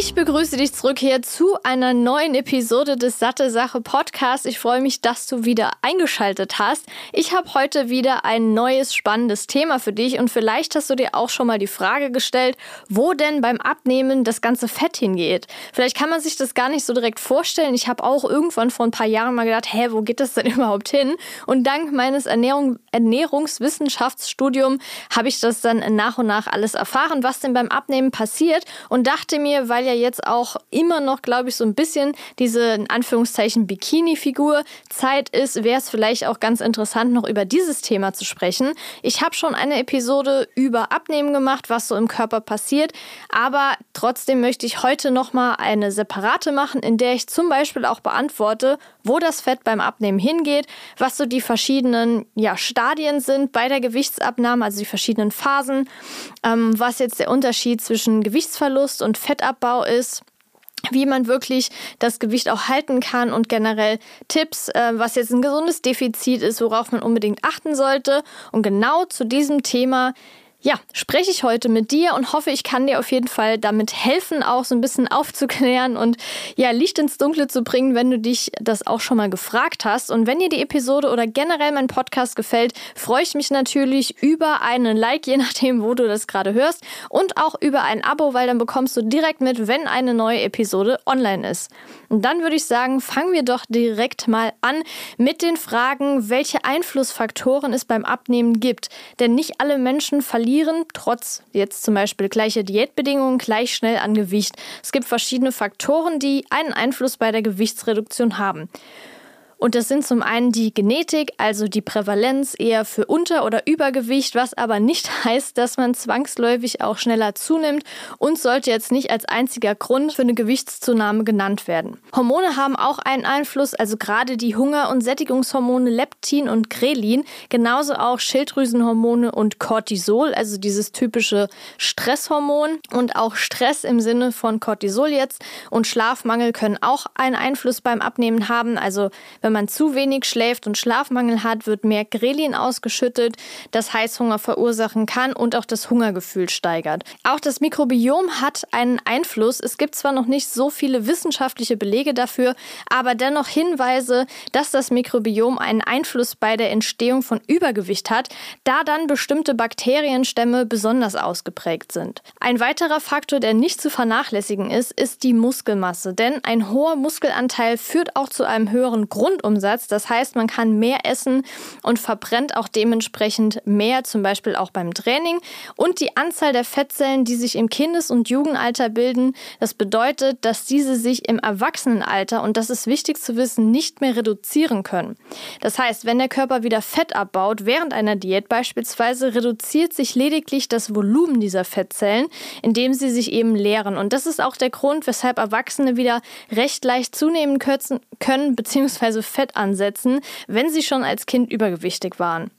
Ich begrüße dich zurück hier zu einer neuen Episode des Satte Sache Podcasts. Ich freue mich, dass du wieder eingeschaltet hast. Ich habe heute wieder ein neues spannendes Thema für dich und vielleicht hast du dir auch schon mal die Frage gestellt, wo denn beim Abnehmen das ganze Fett hingeht. Vielleicht kann man sich das gar nicht so direkt vorstellen. Ich habe auch irgendwann vor ein paar Jahren mal gedacht, hä, wo geht das denn überhaupt hin? Und dank meines Ernährung, Ernährungswissenschaftsstudiums habe ich das dann nach und nach alles erfahren, was denn beim Abnehmen passiert und dachte mir, weil ja jetzt auch immer noch, glaube ich, so ein bisschen diese in Anführungszeichen Bikini-Figur Zeit ist, wäre es vielleicht auch ganz interessant, noch über dieses Thema zu sprechen. Ich habe schon eine Episode über Abnehmen gemacht, was so im Körper passiert, aber trotzdem möchte ich heute noch mal eine separate machen, in der ich zum Beispiel auch beantworte, wo das Fett beim Abnehmen hingeht, was so die verschiedenen ja, Stadien sind bei der Gewichtsabnahme, also die verschiedenen Phasen, ähm, was jetzt der Unterschied zwischen Gewichtsverlust und Fettabbau ist wie man wirklich das Gewicht auch halten kann und generell Tipps, äh, was jetzt ein gesundes Defizit ist, worauf man unbedingt achten sollte. Und genau zu diesem Thema ja, spreche ich heute mit dir und hoffe, ich kann dir auf jeden Fall damit helfen, auch so ein bisschen aufzuklären und ja, Licht ins Dunkle zu bringen, wenn du dich das auch schon mal gefragt hast. Und wenn dir die Episode oder generell mein Podcast gefällt, freue ich mich natürlich über einen Like, je nachdem, wo du das gerade hörst, und auch über ein Abo, weil dann bekommst du direkt mit, wenn eine neue Episode online ist. Und dann würde ich sagen, fangen wir doch direkt mal an mit den Fragen, welche Einflussfaktoren es beim Abnehmen gibt. Denn nicht alle Menschen verlieren verlieren, trotz jetzt zum Beispiel gleicher Diätbedingungen, gleich schnell an Gewicht. Es gibt verschiedene Faktoren, die einen Einfluss bei der Gewichtsreduktion haben. Und das sind zum einen die Genetik, also die Prävalenz eher für Unter- oder Übergewicht, was aber nicht heißt, dass man zwangsläufig auch schneller zunimmt und sollte jetzt nicht als einziger Grund für eine Gewichtszunahme genannt werden. Hormone haben auch einen Einfluss, also gerade die Hunger- und Sättigungshormone Leptin und Grelin, genauso auch Schilddrüsenhormone und Cortisol, also dieses typische Stresshormon und auch Stress im Sinne von Cortisol jetzt und Schlafmangel können auch einen Einfluss beim Abnehmen haben, also wenn wenn man zu wenig schläft und Schlafmangel hat, wird mehr Grelin ausgeschüttet, das Heißhunger verursachen kann und auch das Hungergefühl steigert. Auch das Mikrobiom hat einen Einfluss. Es gibt zwar noch nicht so viele wissenschaftliche Belege dafür, aber dennoch Hinweise, dass das Mikrobiom einen Einfluss bei der Entstehung von Übergewicht hat, da dann bestimmte Bakterienstämme besonders ausgeprägt sind. Ein weiterer Faktor, der nicht zu vernachlässigen ist, ist die Muskelmasse, denn ein hoher Muskelanteil führt auch zu einem höheren Grund Grundumsatz. Das heißt, man kann mehr essen und verbrennt auch dementsprechend mehr, zum Beispiel auch beim Training. Und die Anzahl der Fettzellen, die sich im Kindes- und Jugendalter bilden, das bedeutet, dass diese sich im Erwachsenenalter, und das ist wichtig zu wissen, nicht mehr reduzieren können. Das heißt, wenn der Körper wieder Fett abbaut, während einer Diät beispielsweise, reduziert sich lediglich das Volumen dieser Fettzellen, indem sie sich eben leeren. Und das ist auch der Grund, weshalb Erwachsene wieder recht leicht zunehmen können, beziehungsweise Fett ansetzen, wenn sie schon als Kind übergewichtig waren.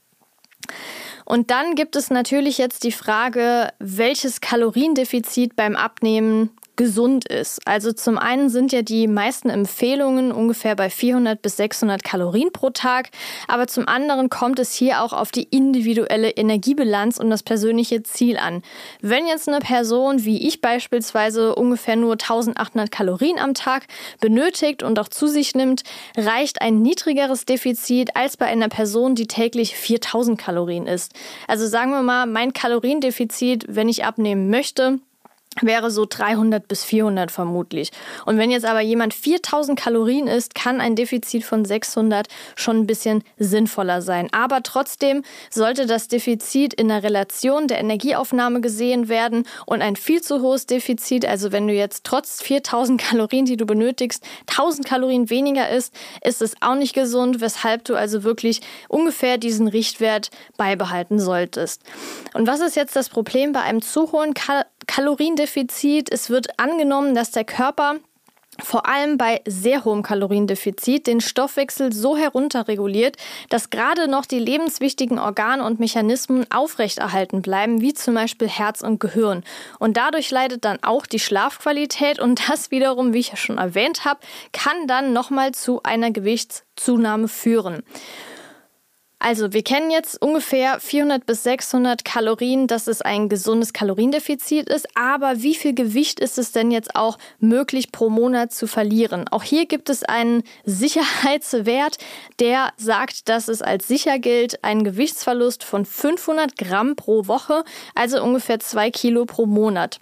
Und dann gibt es natürlich jetzt die Frage, welches Kaloriendefizit beim Abnehmen gesund ist. Also zum einen sind ja die meisten Empfehlungen ungefähr bei 400 bis 600 Kalorien pro Tag, aber zum anderen kommt es hier auch auf die individuelle Energiebilanz und das persönliche Ziel an. Wenn jetzt eine Person wie ich beispielsweise ungefähr nur 1800 Kalorien am Tag benötigt und auch zu sich nimmt, reicht ein niedrigeres Defizit als bei einer Person, die täglich 4000 Kalorien isst. Also sagen wir mal, mein Kaloriendefizit, wenn ich abnehmen möchte, wäre so 300 bis 400 vermutlich. Und wenn jetzt aber jemand 4000 Kalorien isst, kann ein Defizit von 600 schon ein bisschen sinnvoller sein. Aber trotzdem sollte das Defizit in der Relation der Energieaufnahme gesehen werden und ein viel zu hohes Defizit, also wenn du jetzt trotz 4000 Kalorien, die du benötigst, 1000 Kalorien weniger isst, ist es auch nicht gesund, weshalb du also wirklich ungefähr diesen Richtwert beibehalten solltest. Und was ist jetzt das Problem bei einem zu hohen Kal Kaloriendefizit? Es wird angenommen, dass der Körper vor allem bei sehr hohem Kaloriendefizit den Stoffwechsel so herunterreguliert, dass gerade noch die lebenswichtigen Organe und Mechanismen aufrechterhalten bleiben, wie zum Beispiel Herz und Gehirn. Und dadurch leidet dann auch die Schlafqualität und das wiederum, wie ich ja schon erwähnt habe, kann dann nochmal zu einer Gewichtszunahme führen. Also wir kennen jetzt ungefähr 400 bis 600 Kalorien, dass es ein gesundes Kaloriendefizit ist. Aber wie viel Gewicht ist es denn jetzt auch möglich pro Monat zu verlieren? Auch hier gibt es einen Sicherheitswert, der sagt, dass es als sicher gilt, ein Gewichtsverlust von 500 Gramm pro Woche, also ungefähr zwei Kilo pro Monat.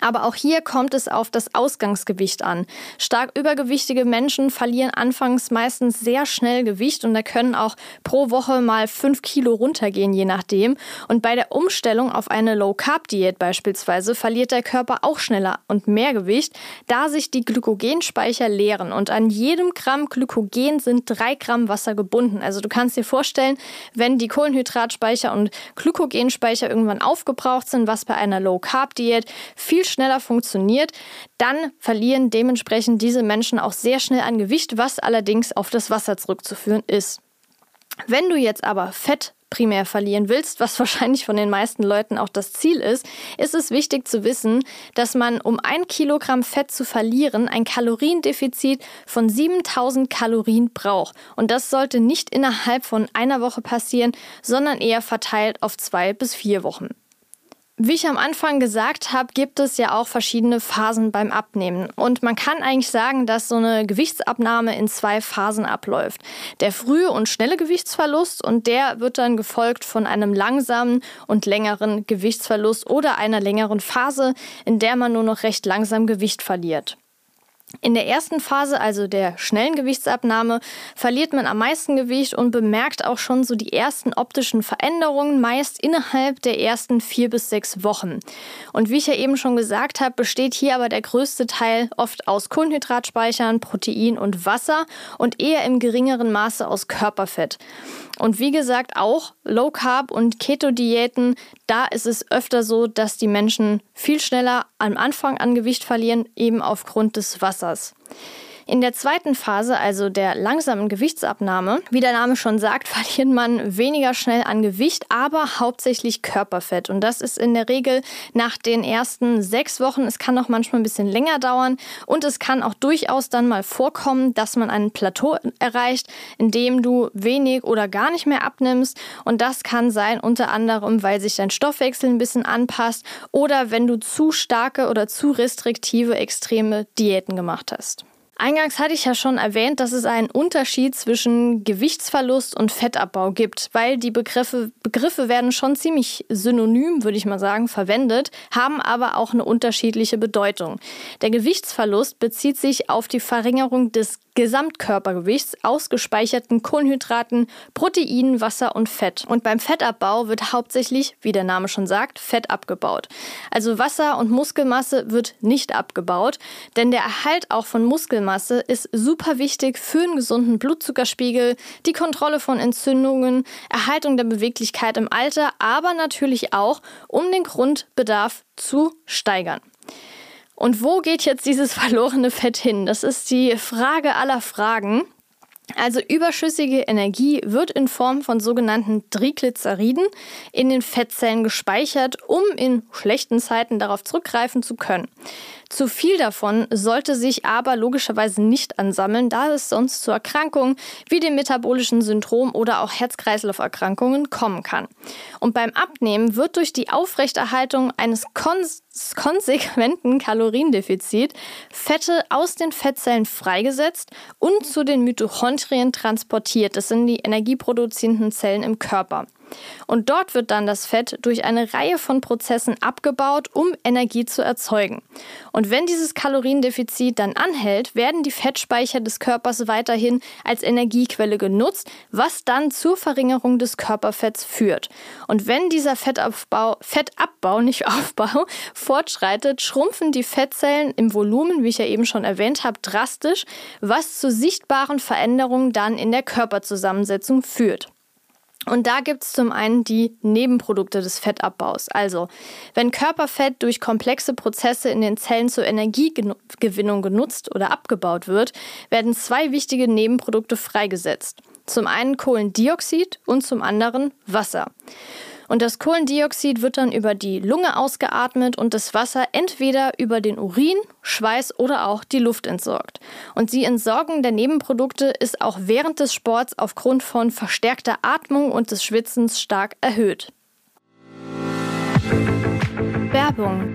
Aber auch hier kommt es auf das Ausgangsgewicht an. Stark übergewichtige Menschen verlieren anfangs meistens sehr schnell Gewicht und da können auch pro Woche mal fünf Kilo runtergehen, je nachdem. Und bei der Umstellung auf eine Low-Carb-Diät beispielsweise verliert der Körper auch schneller und mehr Gewicht, da sich die Glykogenspeicher leeren. Und an jedem Gramm Glykogen sind drei Gramm Wasser gebunden. Also du kannst dir vorstellen, wenn die Kohlenhydratspeicher und Glykogenspeicher irgendwann aufgebraucht sind, was bei einer Low-Carb-Diät viel viel schneller funktioniert, dann verlieren dementsprechend diese Menschen auch sehr schnell an Gewicht, was allerdings auf das Wasser zurückzuführen ist. Wenn du jetzt aber Fett primär verlieren willst, was wahrscheinlich von den meisten Leuten auch das Ziel ist, ist es wichtig zu wissen, dass man, um ein Kilogramm Fett zu verlieren, ein Kaloriendefizit von 7000 Kalorien braucht. Und das sollte nicht innerhalb von einer Woche passieren, sondern eher verteilt auf zwei bis vier Wochen. Wie ich am Anfang gesagt habe, gibt es ja auch verschiedene Phasen beim Abnehmen. Und man kann eigentlich sagen, dass so eine Gewichtsabnahme in zwei Phasen abläuft. Der frühe und schnelle Gewichtsverlust und der wird dann gefolgt von einem langsamen und längeren Gewichtsverlust oder einer längeren Phase, in der man nur noch recht langsam Gewicht verliert. In der ersten Phase, also der schnellen Gewichtsabnahme, verliert man am meisten Gewicht und bemerkt auch schon so die ersten optischen Veränderungen, meist innerhalb der ersten vier bis sechs Wochen. Und wie ich ja eben schon gesagt habe, besteht hier aber der größte Teil oft aus Kohlenhydratspeichern, Protein und Wasser und eher im geringeren Maße aus Körperfett. Und wie gesagt, auch Low Carb und Keto-Diäten, da ist es öfter so, dass die Menschen viel schneller am Anfang an Gewicht verlieren, eben aufgrund des Wassers. In der zweiten Phase, also der langsamen Gewichtsabnahme, wie der Name schon sagt, verliert man weniger schnell an Gewicht, aber hauptsächlich Körperfett. Und das ist in der Regel nach den ersten sechs Wochen. Es kann auch manchmal ein bisschen länger dauern und es kann auch durchaus dann mal vorkommen, dass man ein Plateau erreicht, in dem du wenig oder gar nicht mehr abnimmst. Und das kann sein unter anderem, weil sich dein Stoffwechsel ein bisschen anpasst oder wenn du zu starke oder zu restriktive extreme Diäten gemacht hast. Eingangs hatte ich ja schon erwähnt, dass es einen Unterschied zwischen Gewichtsverlust und Fettabbau gibt, weil die Begriffe, Begriffe werden schon ziemlich synonym, würde ich mal sagen, verwendet, haben aber auch eine unterschiedliche Bedeutung. Der Gewichtsverlust bezieht sich auf die Verringerung des Gesamtkörpergewichts aus gespeicherten Kohlenhydraten, Proteinen, Wasser und Fett. Und beim Fettabbau wird hauptsächlich, wie der Name schon sagt, Fett abgebaut. Also Wasser und Muskelmasse wird nicht abgebaut, denn der Erhalt auch von Muskelmasse ist super wichtig für einen gesunden Blutzuckerspiegel, die Kontrolle von Entzündungen, Erhaltung der Beweglichkeit im Alter, aber natürlich auch, um den Grundbedarf zu steigern. Und wo geht jetzt dieses verlorene Fett hin? Das ist die Frage aller Fragen. Also überschüssige Energie wird in Form von sogenannten Triglyceriden in den Fettzellen gespeichert, um in schlechten Zeiten darauf zurückgreifen zu können. Zu viel davon sollte sich aber logischerweise nicht ansammeln, da es sonst zu Erkrankungen wie dem metabolischen Syndrom oder auch Herz-Kreislauf-Erkrankungen kommen kann. Und beim Abnehmen wird durch die Aufrechterhaltung eines kons konsequenten Kaloriendefizits Fette aus den Fettzellen freigesetzt und zu den Mitochondrien transportiert. Das sind die energieproduzierenden Zellen im Körper. Und dort wird dann das Fett durch eine Reihe von Prozessen abgebaut, um Energie zu erzeugen. Und wenn dieses Kaloriendefizit dann anhält, werden die Fettspeicher des Körpers weiterhin als Energiequelle genutzt, was dann zur Verringerung des Körperfetts führt. Und wenn dieser Fettabbau, Fettabbau, nicht Aufbau, fortschreitet, schrumpfen die Fettzellen im Volumen, wie ich ja eben schon erwähnt habe, drastisch, was zu sichtbaren Veränderungen dann in der Körperzusammensetzung führt. Und da gibt es zum einen die Nebenprodukte des Fettabbaus. Also, wenn Körperfett durch komplexe Prozesse in den Zellen zur Energiegewinnung genutzt oder abgebaut wird, werden zwei wichtige Nebenprodukte freigesetzt. Zum einen Kohlendioxid und zum anderen Wasser. Und das Kohlendioxid wird dann über die Lunge ausgeatmet und das Wasser entweder über den Urin, Schweiß oder auch die Luft entsorgt. Und die Entsorgung der Nebenprodukte ist auch während des Sports aufgrund von verstärkter Atmung und des Schwitzens stark erhöht. Werbung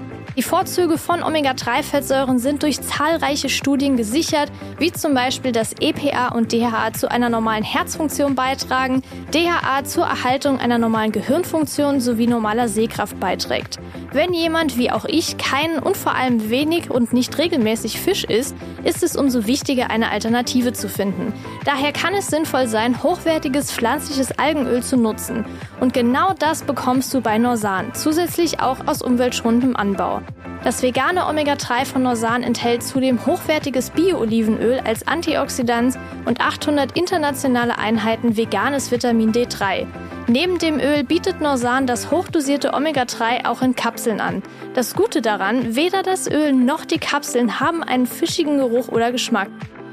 Die Vorzüge von Omega-3-Fettsäuren sind durch zahlreiche Studien gesichert, wie zum Beispiel, dass EPA und DHA zu einer normalen Herzfunktion beitragen, DHA zur Erhaltung einer normalen Gehirnfunktion sowie normaler Sehkraft beiträgt. Wenn jemand wie auch ich keinen und vor allem wenig und nicht regelmäßig Fisch isst, ist es umso wichtiger, eine Alternative zu finden. Daher kann es sinnvoll sein, hochwertiges pflanzliches Algenöl zu nutzen. Und genau das bekommst du bei Norsan, zusätzlich auch aus umweltschonendem Anbau. Das vegane Omega-3 von Norsan enthält zudem hochwertiges Bio-Olivenöl als Antioxidant und 800 internationale Einheiten veganes Vitamin D3. Neben dem Öl bietet Norsan das hochdosierte Omega-3 auch in Kapseln an. Das Gute daran, weder das Öl noch die Kapseln haben einen fischigen Geruch oder Geschmack.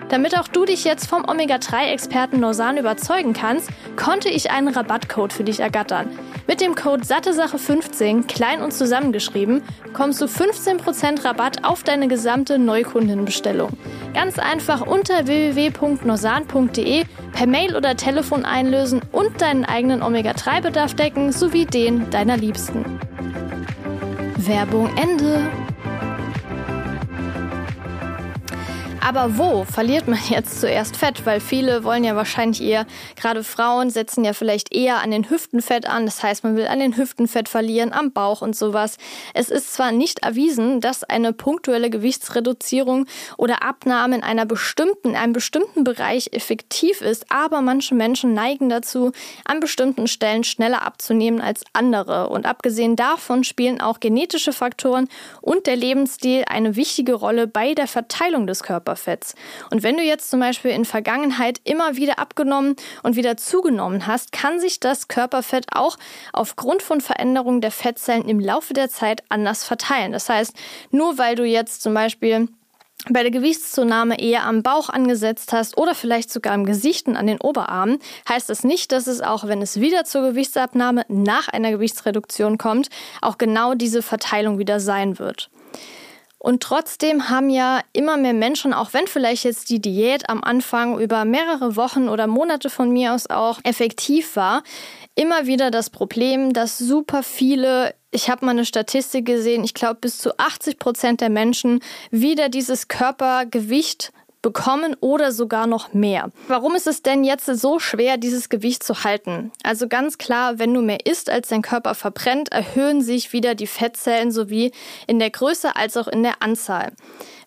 Damit auch du dich jetzt vom Omega-3-Experten Norsan überzeugen kannst, konnte ich einen Rabattcode für dich ergattern. Mit dem Code SatteSache15, klein und zusammengeschrieben, bekommst du 15% Rabatt auf deine gesamte Neukundenbestellung. Ganz einfach unter www.norsan.de per Mail oder Telefon einlösen und deinen eigenen Omega-3-Bedarf decken sowie den deiner Liebsten. Werbung Ende. Aber wo verliert man jetzt zuerst Fett? Weil viele wollen ja wahrscheinlich eher, gerade Frauen setzen ja vielleicht eher an den Hüften Fett an. Das heißt, man will an den Hüften Fett verlieren, am Bauch und sowas. Es ist zwar nicht erwiesen, dass eine punktuelle Gewichtsreduzierung oder Abnahme in einer bestimmten, in einem bestimmten Bereich effektiv ist, aber manche Menschen neigen dazu, an bestimmten Stellen schneller abzunehmen als andere. Und abgesehen davon spielen auch genetische Faktoren und der Lebensstil eine wichtige Rolle bei der Verteilung des Körpers. Körperfetts. Und wenn du jetzt zum Beispiel in Vergangenheit immer wieder abgenommen und wieder zugenommen hast, kann sich das Körperfett auch aufgrund von Veränderungen der Fettzellen im Laufe der Zeit anders verteilen. Das heißt, nur weil du jetzt zum Beispiel bei der Gewichtszunahme eher am Bauch angesetzt hast oder vielleicht sogar im Gesicht und an den Oberarmen, heißt das nicht, dass es auch, wenn es wieder zur Gewichtsabnahme nach einer Gewichtsreduktion kommt, auch genau diese Verteilung wieder sein wird. Und trotzdem haben ja immer mehr Menschen, auch wenn vielleicht jetzt die Diät am Anfang über mehrere Wochen oder Monate von mir aus auch effektiv war, immer wieder das Problem, dass super viele, ich habe mal eine Statistik gesehen, ich glaube bis zu 80 Prozent der Menschen wieder dieses Körpergewicht bekommen oder sogar noch mehr. Warum ist es denn jetzt so schwer, dieses Gewicht zu halten? Also ganz klar, wenn du mehr isst, als dein Körper verbrennt, erhöhen sich wieder die Fettzellen sowie in der Größe als auch in der Anzahl.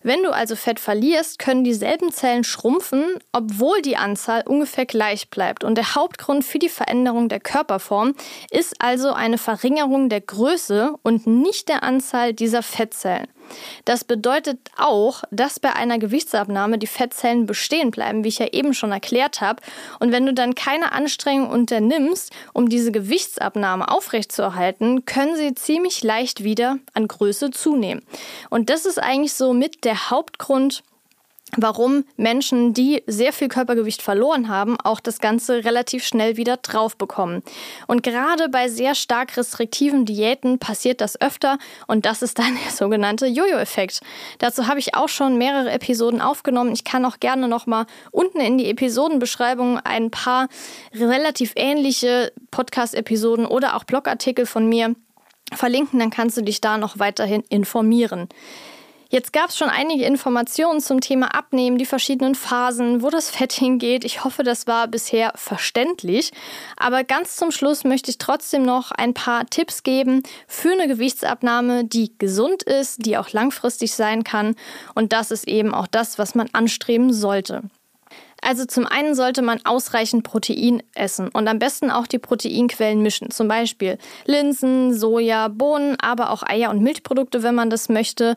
Wenn du also Fett verlierst, können dieselben Zellen schrumpfen, obwohl die Anzahl ungefähr gleich bleibt. Und der Hauptgrund für die Veränderung der Körperform ist also eine Verringerung der Größe und nicht der Anzahl dieser Fettzellen. Das bedeutet auch, dass bei einer Gewichtsabnahme die Fettzellen bestehen bleiben, wie ich ja eben schon erklärt habe. Und wenn du dann keine Anstrengung unternimmst, um diese Gewichtsabnahme aufrechtzuerhalten, können sie ziemlich leicht wieder an Größe zunehmen. Und das ist eigentlich so mit der Hauptgrund, warum Menschen, die sehr viel Körpergewicht verloren haben, auch das Ganze relativ schnell wieder drauf bekommen. Und gerade bei sehr stark restriktiven Diäten passiert das öfter und das ist dann der sogenannte Jojo-Effekt. Dazu habe ich auch schon mehrere Episoden aufgenommen. Ich kann auch gerne nochmal unten in die Episodenbeschreibung ein paar relativ ähnliche Podcast-Episoden oder auch Blogartikel von mir verlinken, dann kannst du dich da noch weiterhin informieren. Jetzt gab es schon einige Informationen zum Thema Abnehmen, die verschiedenen Phasen, wo das Fett hingeht. Ich hoffe, das war bisher verständlich. Aber ganz zum Schluss möchte ich trotzdem noch ein paar Tipps geben für eine Gewichtsabnahme, die gesund ist, die auch langfristig sein kann. Und das ist eben auch das, was man anstreben sollte. Also zum einen sollte man ausreichend Protein essen und am besten auch die Proteinquellen mischen. Zum Beispiel Linsen, Soja, Bohnen, aber auch Eier und Milchprodukte, wenn man das möchte.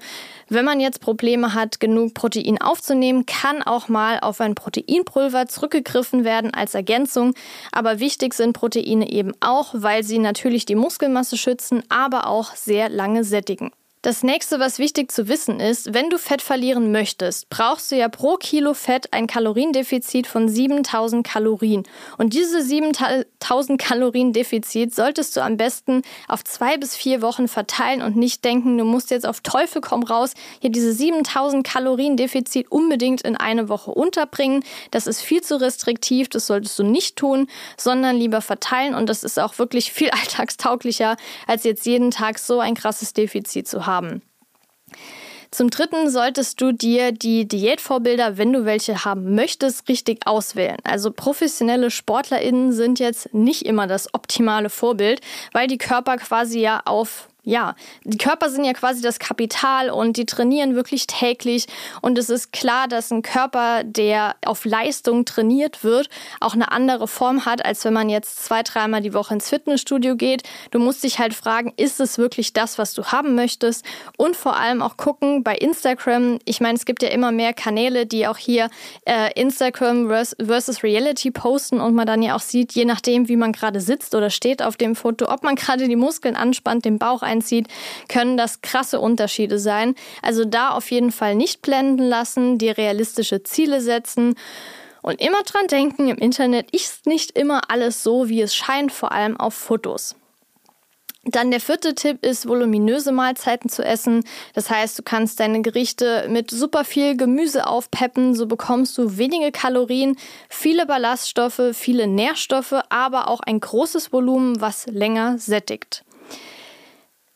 Wenn man jetzt Probleme hat, genug Protein aufzunehmen, kann auch mal auf ein Proteinpulver zurückgegriffen werden als Ergänzung. Aber wichtig sind Proteine eben auch, weil sie natürlich die Muskelmasse schützen, aber auch sehr lange sättigen. Das nächste, was wichtig zu wissen ist, wenn du Fett verlieren möchtest, brauchst du ja pro Kilo Fett ein Kaloriendefizit von 7000 Kalorien. Und diese 7000 Kalorien Defizit solltest du am besten auf zwei bis vier Wochen verteilen und nicht denken, du musst jetzt auf Teufel komm raus, hier diese 7000 Kalorien Defizit unbedingt in eine Woche unterbringen. Das ist viel zu restriktiv, das solltest du nicht tun, sondern lieber verteilen und das ist auch wirklich viel alltagstauglicher, als jetzt jeden Tag so ein krasses Defizit zu haben haben. Zum Dritten solltest du dir die Diätvorbilder, wenn du welche haben möchtest, richtig auswählen. Also professionelle SportlerInnen sind jetzt nicht immer das optimale Vorbild, weil die Körper quasi ja auf ja, die Körper sind ja quasi das Kapital und die trainieren wirklich täglich. Und es ist klar, dass ein Körper, der auf Leistung trainiert wird, auch eine andere Form hat, als wenn man jetzt zwei, dreimal die Woche ins Fitnessstudio geht. Du musst dich halt fragen, ist es wirklich das, was du haben möchtest? Und vor allem auch gucken bei Instagram. Ich meine, es gibt ja immer mehr Kanäle, die auch hier äh, Instagram versus Reality posten und man dann ja auch sieht, je nachdem, wie man gerade sitzt oder steht auf dem Foto, ob man gerade die Muskeln anspannt, den Bauch ein einzieht, können das krasse Unterschiede sein. Also da auf jeden Fall nicht blenden lassen, die realistische Ziele setzen. Und immer dran denken, im Internet ist nicht immer alles so, wie es scheint, vor allem auf Fotos. Dann der vierte Tipp ist, voluminöse Mahlzeiten zu essen. Das heißt, du kannst deine Gerichte mit super viel Gemüse aufpeppen, so bekommst du wenige Kalorien, viele Ballaststoffe, viele Nährstoffe, aber auch ein großes Volumen, was länger sättigt.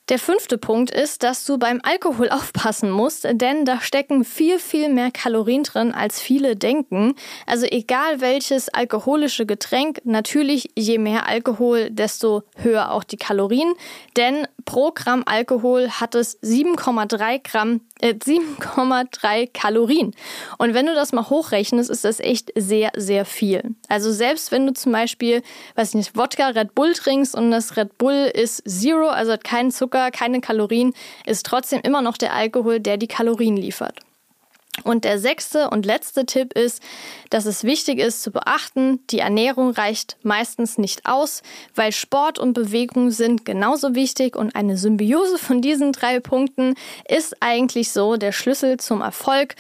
Der fünfte Punkt ist, dass du beim Alkohol aufpassen musst, denn da stecken viel, viel mehr Kalorien drin, als viele denken. Also egal welches alkoholische Getränk, natürlich je mehr Alkohol, desto höher auch die Kalorien, denn pro Gramm Alkohol hat es 7,3 Gramm äh, 7,3 Kalorien. Und wenn du das mal hochrechnest, ist das echt sehr, sehr viel. Also selbst wenn du zum Beispiel, weiß nicht, Wodka Red Bull trinkst und das Red Bull ist Zero, also hat keinen Zucker, keine Kalorien, ist trotzdem immer noch der Alkohol, der die Kalorien liefert. Und der sechste und letzte Tipp ist, dass es wichtig ist zu beachten, die Ernährung reicht meistens nicht aus, weil Sport und Bewegung sind genauso wichtig und eine Symbiose von diesen drei Punkten ist eigentlich so der Schlüssel zum Erfolg.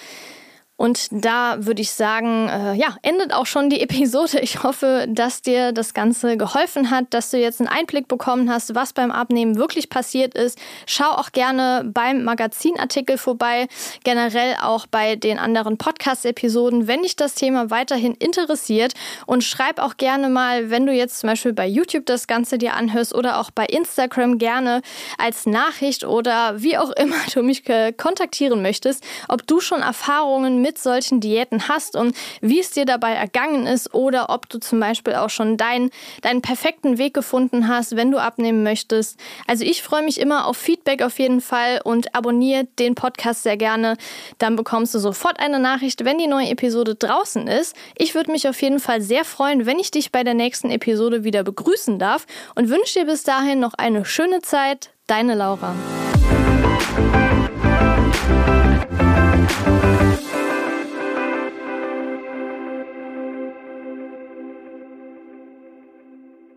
Und da würde ich sagen, äh, ja, endet auch schon die Episode. Ich hoffe, dass dir das Ganze geholfen hat, dass du jetzt einen Einblick bekommen hast, was beim Abnehmen wirklich passiert ist. Schau auch gerne beim Magazinartikel vorbei, generell auch bei den anderen Podcast-Episoden, wenn dich das Thema weiterhin interessiert. Und schreib auch gerne mal, wenn du jetzt zum Beispiel bei YouTube das Ganze dir anhörst oder auch bei Instagram gerne als Nachricht oder wie auch immer du mich kontaktieren möchtest, ob du schon Erfahrungen mit mit solchen Diäten hast und wie es dir dabei ergangen ist oder ob du zum Beispiel auch schon deinen, deinen perfekten Weg gefunden hast, wenn du abnehmen möchtest. Also ich freue mich immer auf Feedback auf jeden Fall und abonniere den Podcast sehr gerne. Dann bekommst du sofort eine Nachricht, wenn die neue Episode draußen ist. Ich würde mich auf jeden Fall sehr freuen, wenn ich dich bei der nächsten Episode wieder begrüßen darf und wünsche dir bis dahin noch eine schöne Zeit. Deine Laura.